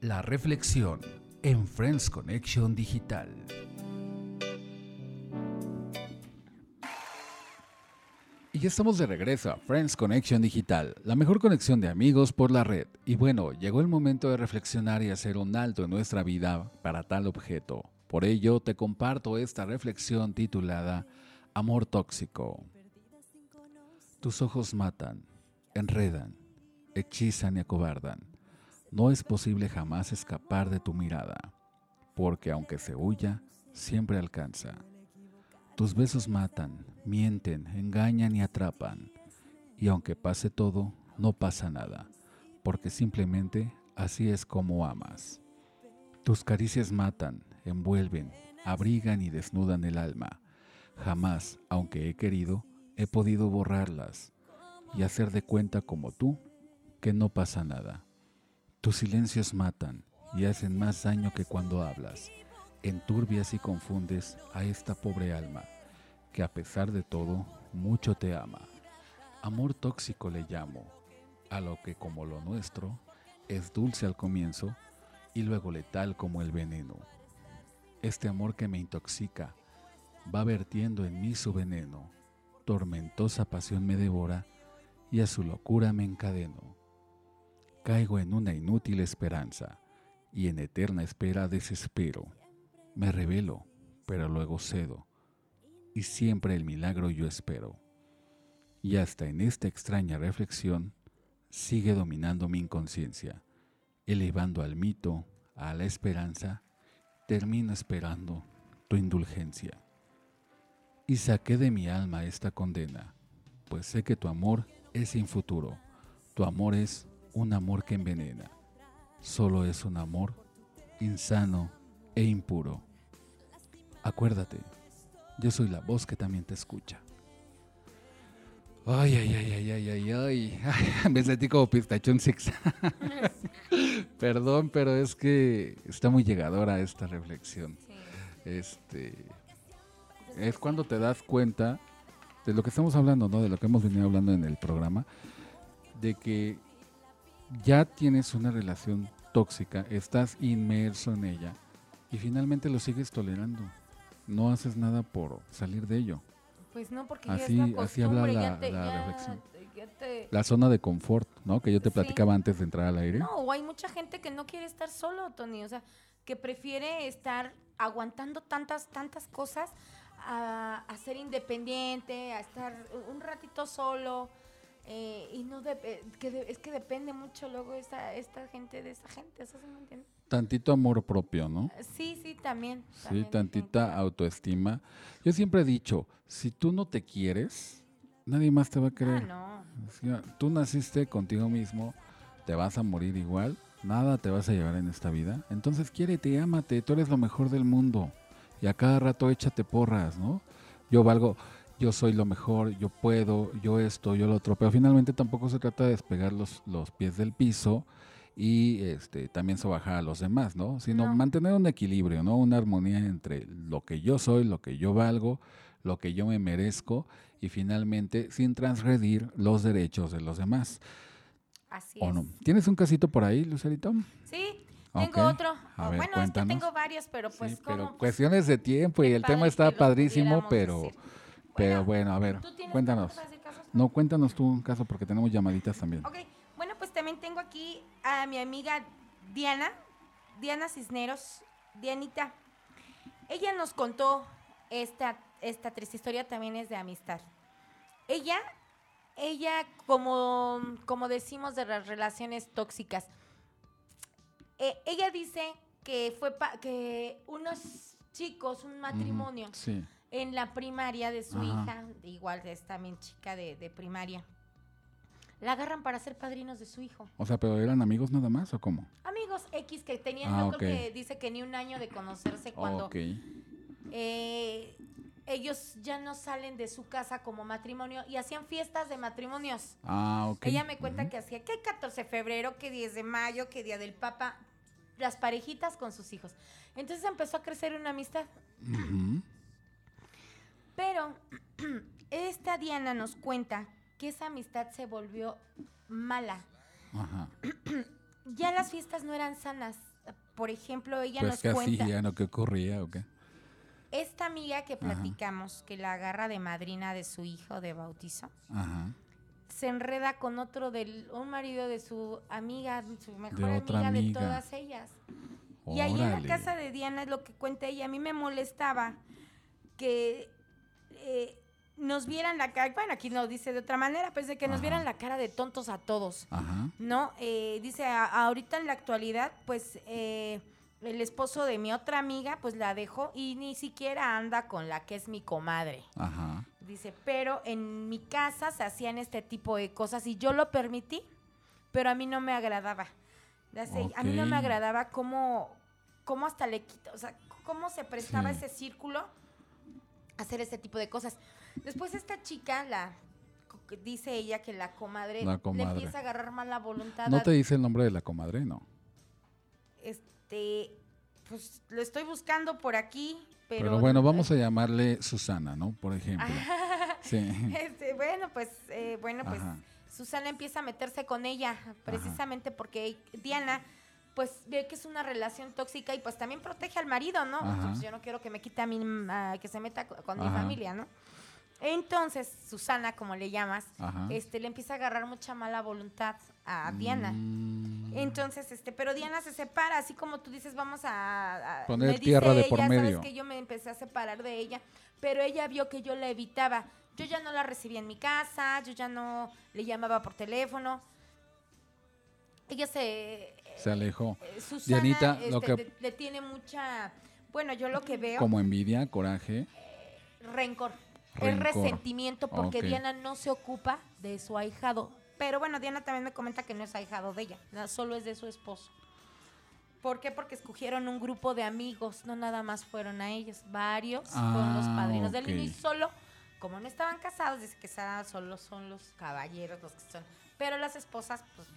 Speaker 5: La reflexión en Friends Connection Digital.
Speaker 1: Y ya estamos de regreso a Friends Connection Digital, la mejor conexión de amigos por la red. Y bueno, llegó el momento de reflexionar y hacer un alto en nuestra vida para tal objeto. Por ello, te comparto esta reflexión titulada Amor tóxico. Tus ojos matan, enredan, hechizan y acobardan. No es posible jamás escapar de tu mirada, porque aunque se huya, siempre alcanza. Tus besos matan, mienten, engañan y atrapan. Y aunque pase todo, no pasa nada, porque simplemente así es como amas. Tus caricias matan, envuelven, abrigan y desnudan el alma. Jamás, aunque he querido, he podido borrarlas y hacer de cuenta como tú que no pasa nada. Tus silencios matan y hacen más daño que cuando hablas. Enturbias y confundes a esta pobre alma que a pesar de todo mucho te ama. Amor tóxico le llamo, a lo que como lo nuestro es dulce al comienzo y luego letal como el veneno. Este amor que me intoxica va vertiendo en mí su veneno, tormentosa pasión me devora y a su locura me encadeno. Caigo en una inútil esperanza y en eterna espera desespero. Me revelo, pero luego cedo y siempre el milagro yo espero. Y hasta en esta extraña reflexión sigue dominando mi inconsciencia, elevando al mito, a la esperanza, termino esperando tu indulgencia. Y saqué de mi alma esta condena, pues sé que tu amor es sin futuro, tu amor es un amor que envenena, solo es un amor insano e impuro. Acuérdate, yo soy la voz que también te escucha. Ay, ay, ay, ay, ay, ay, ay. ay me sentí como pistachón six. Perdón, pero es que está muy llegadora esta reflexión.
Speaker 2: Sí.
Speaker 1: Este es cuando te das cuenta de lo que estamos hablando, ¿no? De lo que hemos venido hablando en el programa, de que ya tienes una relación tóxica, estás inmerso en ella y finalmente lo sigues tolerando. No haces nada por salir de ello.
Speaker 2: Pues no, porque
Speaker 1: Así-
Speaker 2: ya es la
Speaker 1: así habla la-
Speaker 2: ya te,
Speaker 1: la
Speaker 2: ya
Speaker 1: reflexión.
Speaker 2: te- ya te-
Speaker 1: La zona de confort, ¿no? Que yo te
Speaker 2: Sí.
Speaker 1: platicaba antes de entrar al aire.
Speaker 2: No, hay mucha gente que no quiere estar solo, Tony. O sea, que prefiere estar aguantando tantas, tantas cosas a, a ser independiente, a estar un ratito solo. Eh, y no eh, que de- es que depende mucho luego esta, esta gente de esa gente, ¿eso sí me entiendes?
Speaker 1: Tantito amor propio, ¿no?
Speaker 2: Sí, sí, también.
Speaker 1: Sí, tantita autoestima. Yo siempre he dicho, si tú no te quieres, nadie más te va a
Speaker 2: Ah,
Speaker 1: querer.
Speaker 2: no.
Speaker 1: O sea, tú naciste contigo mismo, te vas a morir igual, nada te vas a llevar en esta vida. Entonces quiérete ámate, tú eres lo mejor del mundo. Y a cada rato échate porras, ¿no? Yo valgo, yo soy lo mejor, yo puedo, yo esto, yo lo otro. Pero finalmente tampoco se trata de despegar los, los pies del piso y este también sobajar a los demás, ¿no? Sino
Speaker 2: No.
Speaker 1: mantener un equilibrio, ¿no? Una armonía entre lo que yo soy, lo que yo valgo, lo que yo me merezco y finalmente sin transgredir los derechos de los demás.
Speaker 2: Así
Speaker 1: ¿O
Speaker 2: es.
Speaker 1: no? ¿Tienes un casito por ahí, Lucerito?
Speaker 2: Sí, tengo otro.
Speaker 1: A ver,
Speaker 2: bueno,
Speaker 1: cuéntanos.
Speaker 2: es que tengo varios, pero pues
Speaker 1: sí, pero cuestiones de tiempo y el tema está padrísimo, pero,
Speaker 2: decir.
Speaker 1: Pero bueno, a ver,
Speaker 2: ¿tú
Speaker 1: cuéntanos.
Speaker 2: de casos?
Speaker 1: No, cuéntanos tú un caso porque tenemos llamaditas también.
Speaker 2: Ok, bueno, pues también tengo aquí a mi amiga Diana, Diana Cisneros, Dianita. Ella nos contó esta, esta triste historia, también es de amistad. Ella, ella, como, como decimos de las relaciones tóxicas, eh, ella dice que fue pa- que unos chicos, un matrimonio,
Speaker 1: Sí.
Speaker 2: En la primaria de su
Speaker 1: Ajá.
Speaker 2: hija, igual es también chica de, de primaria, la agarran para ser padrinos de su hijo.
Speaker 1: O sea, pero eran amigos nada más o cómo?
Speaker 2: Amigos X que tenían,
Speaker 1: Ah,
Speaker 2: yo creo que dice que ni un año de conocerse cuando eh, ellos ya no salen de su casa como matrimonio y hacían fiestas de matrimonios.
Speaker 1: Ah, ok.
Speaker 2: Ella me cuenta que hacía que 14 de febrero, que 10 de mayo, que Día del Papa, las parejitas con sus hijos. Entonces empezó a crecer una amistad.
Speaker 1: Ujú.
Speaker 2: Pero esta Diana nos cuenta que esa amistad se volvió mala.
Speaker 1: Ajá.
Speaker 2: Ya las fiestas no eran sanas. Por ejemplo, ella
Speaker 1: Pues
Speaker 2: nos
Speaker 1: que
Speaker 2: cuenta.
Speaker 1: así, ya no, ¿qué ocurría o qué?
Speaker 2: esta amiga que
Speaker 1: Ajá.
Speaker 2: platicamos, que la agarra de madrina de su hijo de bautizo,
Speaker 1: Ajá.
Speaker 2: se enreda con otro del un marido de su amiga, su mejor amiga,
Speaker 1: amiga.
Speaker 2: de todas ellas. Y ahí en la casa de Diana es lo que cuenta ella. A mí me molestaba que eh, nos vieran la cara. Bueno, aquí nos dice de otra manera, pues de que nos vieran la cara de tontos a todos.
Speaker 1: Ajá.
Speaker 2: ¿No? Eh, dice, "A- ahorita en la actualidad, pues eh, el esposo de mi otra amiga, pues la dejó y ni siquiera anda con la que es mi comadre.
Speaker 1: Ajá.
Speaker 2: Dice, pero en mi casa se hacían este tipo de cosas y yo lo permití, pero a mí no me agradaba. A mí no me agradaba cómo, cómo hasta le quita, o sea, cómo se prestaba
Speaker 1: Sí.
Speaker 2: ese círculo hacer este tipo de cosas. Después esta chica, la dice ella que la comadre,
Speaker 1: La
Speaker 2: le empieza a agarrar mala voluntad.
Speaker 1: ¿No te dice el nombre de la comadre? No.
Speaker 2: Este, pues lo estoy buscando por aquí, pero...
Speaker 1: Pero, bueno, vamos a llamarle Susana, ¿no? Por ejemplo. Sí.
Speaker 2: Este, bueno, pues, eh, bueno, pues
Speaker 1: Ajá.
Speaker 2: Susana empieza a meterse con ella, precisamente porque Diana, pues, ve que es una relación tóxica y pues también protege al marido, ¿no? Pues, yo no quiero que me quite a mí, mm, ah, que se meta co- con mi familia, ¿no? Entonces, Susana, como le llamas,
Speaker 1: Ajá.
Speaker 2: este, le empieza a agarrar mucha mala voluntad a Diana.
Speaker 1: Mm.
Speaker 2: Entonces, este, pero Diana se separa, así como tú dices, vamos a, a-
Speaker 1: Poner
Speaker 2: me dice
Speaker 1: tierra de por
Speaker 2: ella,
Speaker 1: medio.
Speaker 2: Sabes que yo me empecé a separar de ella, pero ella vio que yo la evitaba. Yo ya no la recibía en mi casa, yo ya no le llamaba por teléfono. Ella se
Speaker 1: Se alejó.
Speaker 2: eh, Susana
Speaker 1: Dianita, lo
Speaker 2: este,
Speaker 1: que-
Speaker 2: le, le tiene mucha, bueno, yo lo que veo
Speaker 1: Como envidia, coraje.
Speaker 2: rencor, es
Speaker 1: Rencor.
Speaker 2: resentimiento porque. Diana no se ocupa de su ahijado. Pero bueno, Diana también me comenta que no es ahijado de ella, solo es de su esposo. ¿Por qué? Porque escogieron un grupo de amigos, no nada más fueron a ellos, varios fueron los
Speaker 1: Ah,
Speaker 2: padrinos del niño y solo, como no estaban casados, dice que solo son los caballeros los que son. Pero las esposas, pues,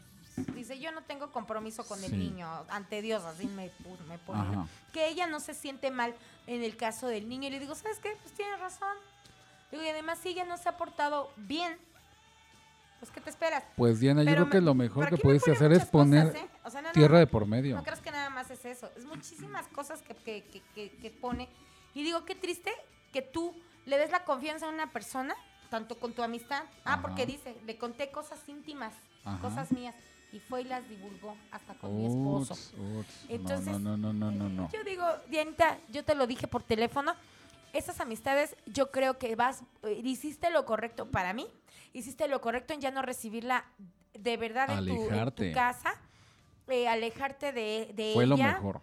Speaker 2: dice, yo no tengo compromiso con el niño, ante Dios, así me, me pone.
Speaker 1: Ajá.
Speaker 2: que ella no se siente mal en el caso del niño. Y le digo, ¿sabes qué? Pues tienes razón. Digo, y además si ella no se ha portado bien, pues ¿qué te esperas?
Speaker 1: Pues Diana, yo creo que lo mejor que pudiste hacer es
Speaker 2: cosas,
Speaker 1: poner
Speaker 2: ¿eh? O sea, no, no,
Speaker 1: tierra
Speaker 2: no,
Speaker 1: de por medio.
Speaker 2: No creas que nada más es eso. Es muchísimas cosas que, que, que, que- que pone. Y digo, qué triste que tú le des la confianza a una persona, tanto con tu amistad. Ah,
Speaker 1: Ajá.
Speaker 2: porque dice, le conté cosas íntimas,
Speaker 1: Ajá.
Speaker 2: cosas mías. Y fue y las divulgó hasta con mi esposo. Entonces,
Speaker 1: no, no, no, no, no, no.
Speaker 2: Yo digo, Dianita, yo te lo dije por teléfono. Esas amistades, yo creo que vas, eh, hiciste lo correcto para mí, hiciste lo correcto en ya no recibirla de verdad en tu, casa, eh, alejarte de, de
Speaker 1: Fue lo
Speaker 2: ella.
Speaker 1: mejor.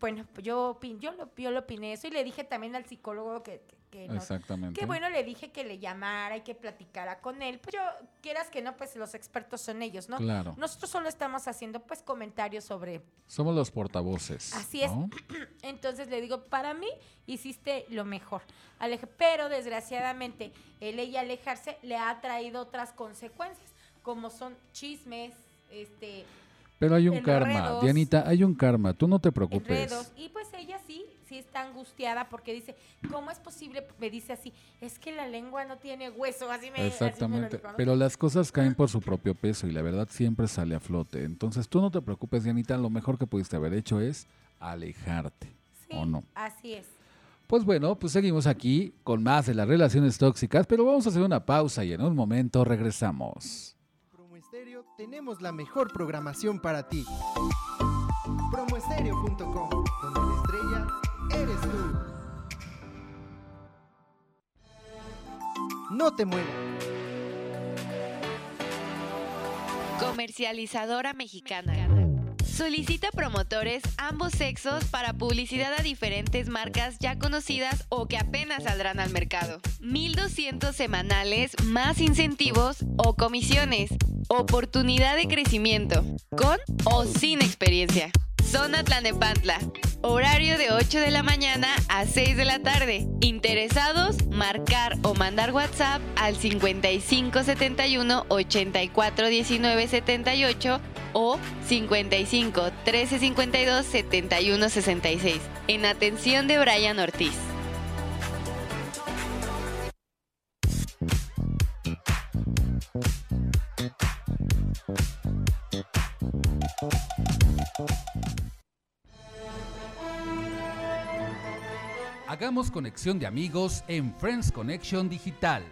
Speaker 2: Bueno, yo, opin- yo, lo, yo lo opiné eso y le dije también al psicólogo que, que, que no-
Speaker 1: Exactamente.
Speaker 2: que bueno, le dije que le llamara y que platicara con él. Pues yo, quieras que no, pues los expertos son ellos, ¿no?
Speaker 1: Claro.
Speaker 2: Nosotros solo estamos haciendo pues comentarios sobre
Speaker 1: Somos los portavoces.
Speaker 2: Así es. entonces le digo, para mí hiciste lo mejor. Aleje- pero desgraciadamente el ella alejarse le ha traído otras consecuencias, como son chismes, este,
Speaker 1: Pero hay un karma. Dianita, hay un karma. Tú no te preocupes.
Speaker 2: enredos. Y pues ella sí, sí está angustiada porque dice, ¿cómo es posible? Me dice así, es que la lengua no tiene hueso, así me así me lo
Speaker 1: Exactamente. Pero las cosas caen por su propio peso y la verdad siempre sale a flote. Entonces tú no te preocupes, Dianita. Lo mejor que pudiste haber hecho es alejarte.
Speaker 2: Sí,
Speaker 1: ¿O no?
Speaker 2: así es.
Speaker 1: Pues bueno, pues seguimos aquí con más de las relaciones tóxicas, pero vamos a hacer una pausa y en un momento regresamos.
Speaker 6: Tenemos la mejor programación para ti. Promoestereo.com, donde la estrella eres tú. No te muevas.
Speaker 7: Comercializadora mexicana. Solicita promotores ambos sexos para publicidad a diferentes marcas ya conocidas o que apenas saldrán al mercado. 1200 semanales más incentivos o comisiones. Oportunidad de crecimiento. Con o sin experiencia. Zona Tlanepantla. Horario de 8 de la mañana a 6 de la tarde. Interesados, marcar o mandar WhatsApp al 5571 84 19 78 o 55 13 52 71 66. En atención de Brian Ortiz.
Speaker 1: Hagamos conexión de amigos en Friends Connection Digital.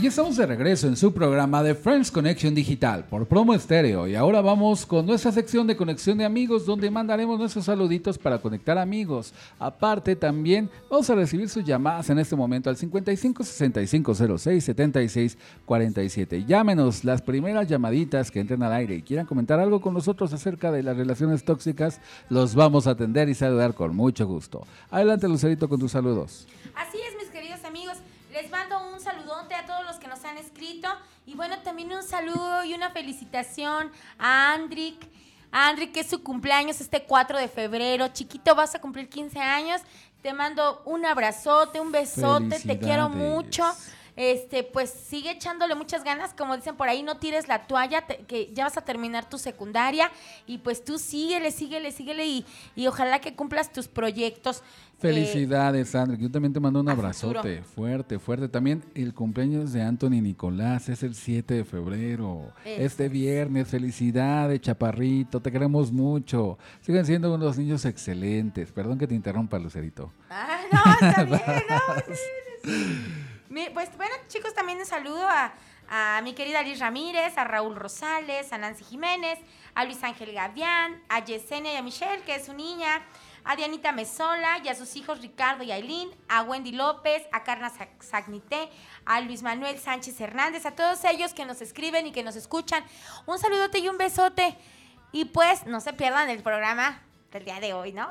Speaker 1: Y estamos de regreso en su programa de Friends Connection Digital por Promo Estéreo. Y ahora vamos con nuestra sección de conexión de amigos, donde mandaremos nuestros saluditos para conectar amigos. Aparte, también vamos a recibir sus llamadas en este momento al 55 65 06 76 47. Llámenos las primeras llamaditas que entren al aire y quieran comentar algo con nosotros acerca de las relaciones tóxicas. Los vamos a atender y saludar con mucho gusto. Adelante, Lucerito, con tus saludos.
Speaker 2: Así es, mis queridos amigos. Les mando un saludote a todos los que nos han escrito. Y bueno, también un saludo y una felicitación a Andrick. Andrick, que es su cumpleaños este 4 de febrero. Chiquito, vas a cumplir 15 años. Te mando un abrazote, un besote. Te quiero mucho. Este, pues sigue echándole muchas ganas, como dicen por ahí, no tires la toalla, te- que ya vas a terminar tu secundaria y pues tú síguele, síguele, síguele y, y ojalá que cumplas tus proyectos. Eh,
Speaker 1: Felicidades, Sandra. Yo también te mando un abrazote fuerte, fuerte. También el cumpleaños de Anthony Nicolás es el 7 de febrero. Este viernes, felicidades, chaparrito. Te queremos mucho. Siguen siendo unos niños excelentes. Perdón que te interrumpa, Lucerito.
Speaker 2: Ah, no, está bien, no. Mi- Pues bueno, chicos, también un saludo a, a mi querida Liz Ramírez, a Raúl Rosales, a Nancy Jiménez, a Luis Ángel Gavián, a Yesenia y a Michelle, que es su niña, a Dianita Mesola y a sus hijos Ricardo y Ailín, a Wendy López, a Carna Sa- Sagnité, a Luis Manuel Sánchez Hernández, a todos ellos que nos escriben y que nos escuchan. Un saludote y un besote. Y pues no se pierdan el programa del día de hoy, ¿no?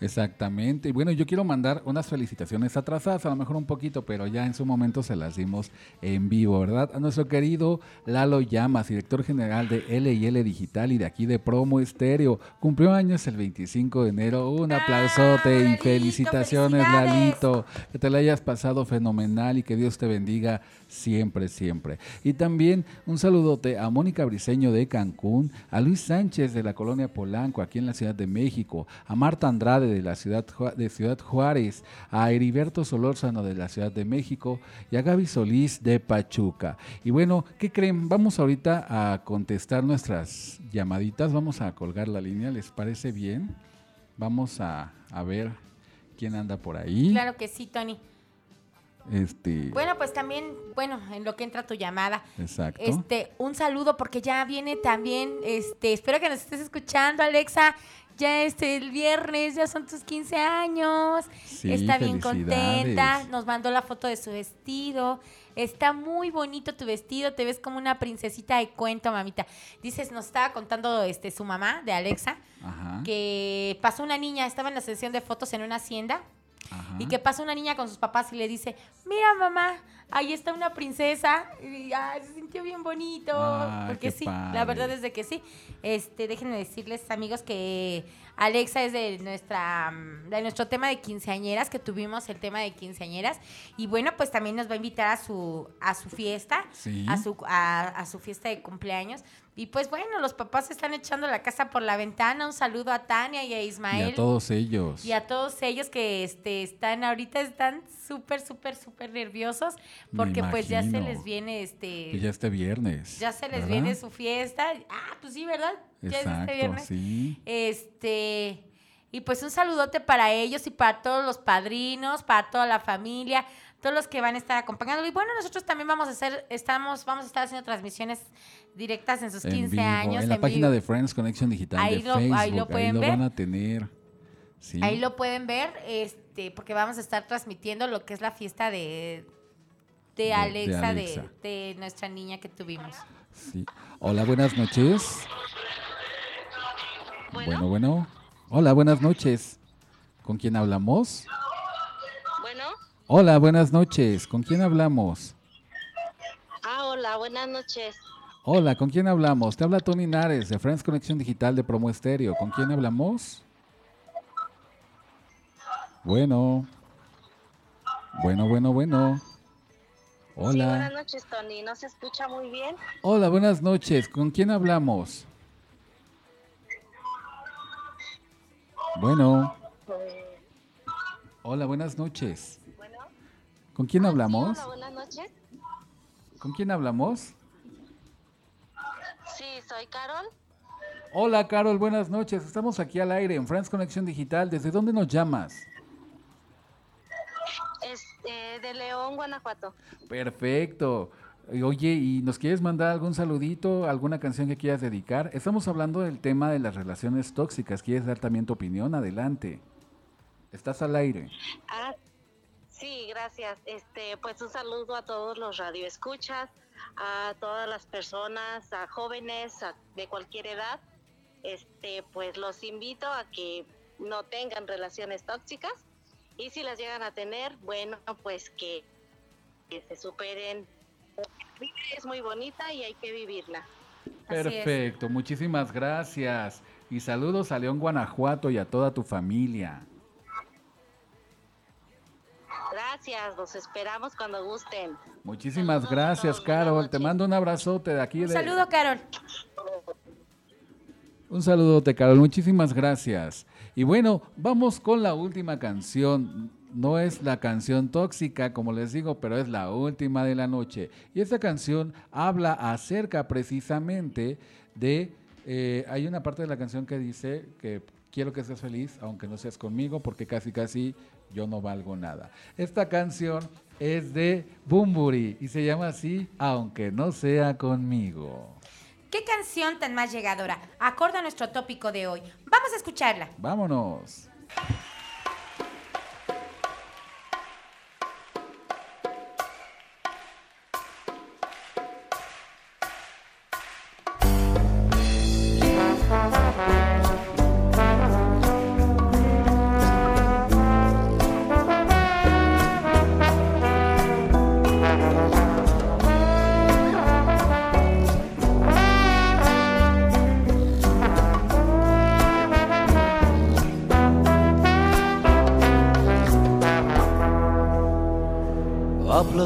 Speaker 1: Exactamente. Y bueno, yo quiero mandar unas felicitaciones atrasadas, a lo mejor un poquito, pero ya en su momento se las dimos en vivo, ¿verdad? A nuestro querido Lalo Llamas, director general de L&L Digital y de aquí de Promo Estéreo. Cumplió años el 25 de enero. Un aplausote y felicitaciones. Lalito. Que te la hayas pasado fenomenal y que Dios te bendiga siempre, siempre. Y también un saludote a Mónica Briseño de Cancún, a Luis Sánchez de la colonia Polanco, aquí en la Ciudad de México, a Marta Andrade de la ciudad de Ciudad Juárez, a Heriberto Solórzano de la Ciudad de México y a Gaby Solís de Pachuca. Y bueno, ¿qué creen? Vamos ahorita a contestar nuestras llamaditas, vamos a colgar la línea, ¿les parece bien? Vamos a, a ver quién anda por ahí.
Speaker 2: Claro que sí, Tony.
Speaker 1: Este,
Speaker 2: Bueno, pues también, bueno, en lo que entra tu llamada.
Speaker 1: exacto.
Speaker 2: Este, un saludo porque ya viene también, este, espero que nos estés escuchando, Alexa. Ya este el viernes, ya son tus 15 años.
Speaker 1: Sí,
Speaker 2: Está bien contenta. Nos mandó la foto de su vestido. Está muy bonito tu vestido. Te ves como una princesita de cuento, mamita. Dices, nos estaba contando este su mamá de Alexa
Speaker 1: Ajá.
Speaker 2: que pasó una niña, estaba en la sesión de fotos en una hacienda y que pasa una niña con sus papás y le dice, mira mamá, ahí está una princesa. Y ay, se sintió bien bonito.
Speaker 1: Ah,
Speaker 2: porque sí,
Speaker 1: padre.
Speaker 2: la verdad es de que sí. Este, déjenme decirles, amigos, que Alexa es de nuestra mm, de nuestro tema de quinceañeras, que tuvimos el tema de quinceañeras. Y bueno, pues también nos va a invitar a su, a su fiesta,
Speaker 1: Sí.
Speaker 2: a su, a, a su fiesta de cumpleaños. Y pues bueno, los papás están echando la casa por la ventana. Un saludo a Tania y a
Speaker 1: Y
Speaker 2: Ismael.
Speaker 1: a todos ellos.
Speaker 2: Y a todos ellos que este, están ahorita están súper, súper, súper nerviosos porque pues ya se les viene este...
Speaker 1: Que ya este viernes.
Speaker 2: ya se les
Speaker 1: ¿verdad?
Speaker 2: viene su fiesta. Ah, pues sí, ¿verdad? Ya es este viernes.
Speaker 1: sí.
Speaker 2: Este... Y pues un saludote para ellos y para todos los padrinos, para toda la familia, todos los que van a estar acompañando. Y bueno, nosotros también vamos a hacer, estamos, vamos a estar haciendo transmisiones directas en sus
Speaker 1: En
Speaker 2: 15
Speaker 1: vivo,
Speaker 2: años.
Speaker 1: En la
Speaker 2: en
Speaker 1: página
Speaker 2: vivo.
Speaker 1: de Friends Connection Digital
Speaker 2: Ahí
Speaker 1: de
Speaker 2: lo- ahí
Speaker 1: Facebook.
Speaker 2: lo pueden ver.
Speaker 1: van a tener. Sí.
Speaker 2: Ahí lo pueden ver, este, porque vamos a estar transmitiendo lo que es la fiesta de, de,
Speaker 1: de
Speaker 2: Alexa, de,
Speaker 1: Alexa.
Speaker 2: de nuestra niña que tuvimos.
Speaker 1: Sí. Hola, buenas noches. Bueno, bueno. Hola, buenas noches. ¿Con quién hablamos?
Speaker 8: Bueno,
Speaker 1: Hola, buenas noches. ¿Con quién hablamos?
Speaker 8: ah, hola, buenas noches.
Speaker 1: Hola, ¿con quién hablamos? Te habla Tony Nares de Friends Conexión Digital de Promo Estéreo. ¿Con quién hablamos? Bueno. Bueno, bueno, bueno.
Speaker 8: Sí, buenas
Speaker 1: Hola.
Speaker 8: noches, Tony. ¿No se escucha muy bien?
Speaker 1: Hola, buenas noches. ¿Con quién hablamos? Bueno. Hola, buenas noches.
Speaker 8: Bueno.
Speaker 1: ¿Con quién hablamos?
Speaker 8: Sí, hola, buenas noches.
Speaker 1: ¿Con quién hablamos?
Speaker 8: Sí, soy Carol.
Speaker 1: Hola Carol, buenas noches. Estamos aquí al aire en France Conexión Digital. ¿Desde dónde nos llamas?
Speaker 8: Eh, de León, Guanajuato.
Speaker 1: Perfecto. Oye, ¿y nos quieres mandar algún saludito, alguna canción que quieras dedicar? Estamos hablando del tema de las relaciones tóxicas. ¿Quieres dar también tu opinión? Adelante. Estás al aire.
Speaker 8: Ah, sí, gracias. Este, pues un saludo a todos los radioescuchas, a todas las personas, a jóvenes a- de cualquier edad. Este, pues los invito a que no tengan relaciones tóxicas y si las llegan a tener, bueno, pues que, que se superen. La vida Es muy bonita y hay que vivirla.
Speaker 1: Perfecto, muchísimas gracias. Y saludos a León, Guanajuato y a toda tu familia.
Speaker 8: Gracias, los esperamos cuando gusten.
Speaker 1: Muchísimas
Speaker 8: Saludos
Speaker 1: gracias, Carol. Te mando un abrazote de aquí.
Speaker 2: Un
Speaker 1: de-
Speaker 2: saludo, Carol.
Speaker 1: Un saludote, Carol. Muchísimas gracias. Y bueno, vamos con la última canción. No es la canción tóxica, como les digo, pero es la última de la noche. Y esta canción habla acerca precisamente de... eh, hay una parte de la canción que dice que quiero que seas feliz, aunque no seas conmigo, porque casi casi yo no valgo nada. Esta canción es de Bumburi y se llama así, aunque no sea conmigo.
Speaker 2: ¿Qué canción tan más llegadora? Acorda nuestro tópico de hoy. Vamos a escucharla.
Speaker 1: Vámonos.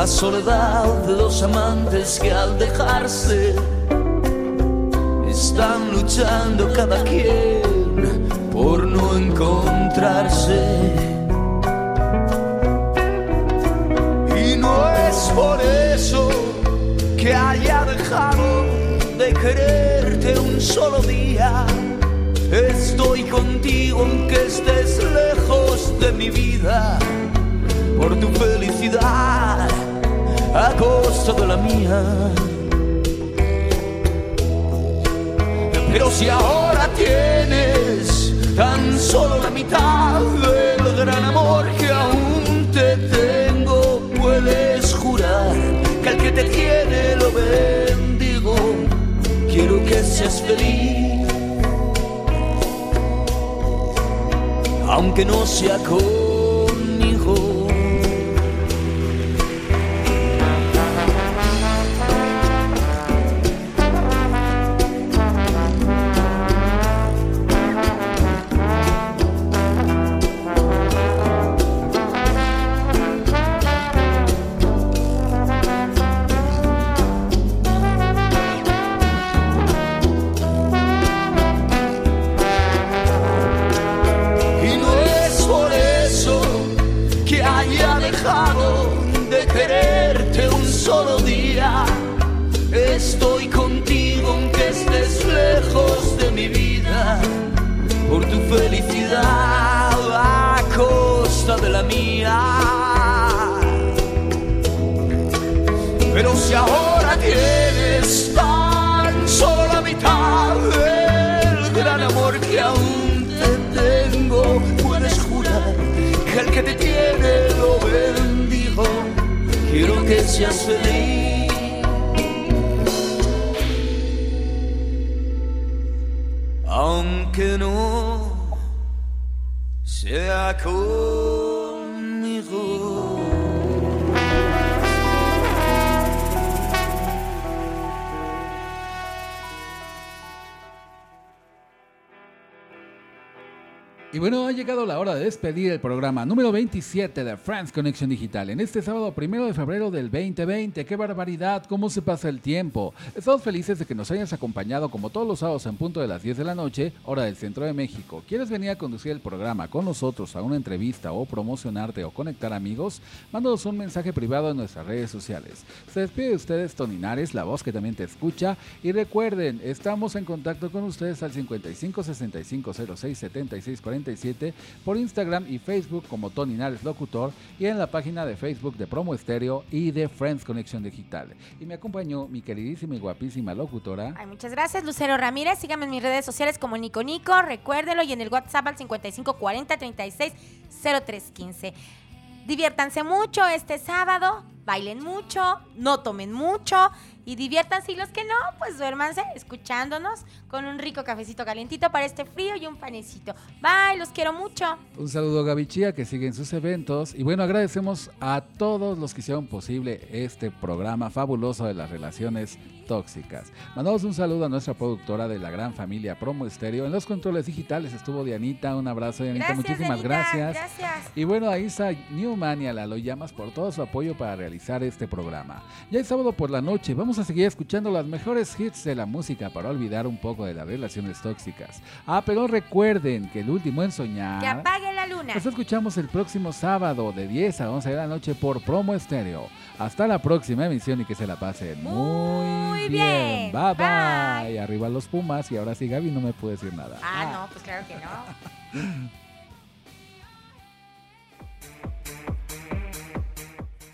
Speaker 9: la soledad de dos amantes que al dejarse están luchando cada quien por no encontrarse. Y no es por eso que haya dejado de quererte un solo día. Estoy contigo aunque estés lejos de mi vida por tu felicidad a costa de la mía. Pero si ahora tienes tan solo la mitad del gran amor que aún te tengo, puedes jurar que al que te tiene lo bendigo. Quiero que seas feliz, aunque no sea conmigo.
Speaker 1: El programa número 27 de France Connection Digital en este sábado primero de febrero del 2020. ¡Qué barbaridad! ¿Cómo se pasa el tiempo? Estamos felices de que nos hayas acompañado como todos los sábados en punto de las 10 de la noche, hora del centro de México. ¿Quieres venir a conducir el programa con nosotros a una entrevista o promocionarte o conectar amigos? Mándanos un mensaje privado en nuestras redes sociales. Se despide de ustedes Tony Nares, la voz que también te escucha. Y recuerden, estamos en contacto con ustedes al 55 65 06 76 47 por Instagram y Facebook como Tony Nares Locutor y en la página de Facebook de Promo Estéreo y de Friends Conexión Digital. Y me acompañó mi queridísima y guapísima locutora.
Speaker 2: Ay, muchas gracias, Lucero Ramírez. Síganme en mis redes sociales como Nico Nico. Recuérdelo y en el WhatsApp al 5540 36 0315. Diviértanse mucho este sábado, bailen mucho, no tomen mucho y diviértanse y los que no, pues duérmanse escuchándonos con un rico cafecito calientito para este frío y un panecito. Bye, los quiero mucho.
Speaker 1: Un saludo a Gaby Chía que sigue en sus eventos y bueno, agradecemos a todos los que hicieron posible este programa fabuloso de las relaciones tóxicas. Mandamos un saludo a nuestra productora de la gran familia Promo Estéreo. En los controles digitales estuvo Dianita, un abrazo Dianita,
Speaker 2: Gracias,
Speaker 1: muchísimas
Speaker 2: Dianita,
Speaker 1: gracias.
Speaker 2: gracias.
Speaker 1: Y bueno, a Isa Newman y a Lalo Llamas por todo su apoyo para realizar este programa. Ya es sábado por la noche, vamos a seguir escuchando las mejores hits de la música para olvidar un poco de las relaciones tóxicas. Ah, pero recuerden que el último en soñar...
Speaker 2: Que apague la luna.
Speaker 1: Nos escuchamos el próximo sábado de 10 a 11 de la noche por Promo Estéreo. Hasta la próxima emisión y que se la pasen muy,
Speaker 2: Muy bien.
Speaker 1: Bye, bye
Speaker 2: Bye.
Speaker 1: Arriba los Pumas y ahora sí Gaby no me puede decir nada.
Speaker 2: Ah, no, pues claro que no.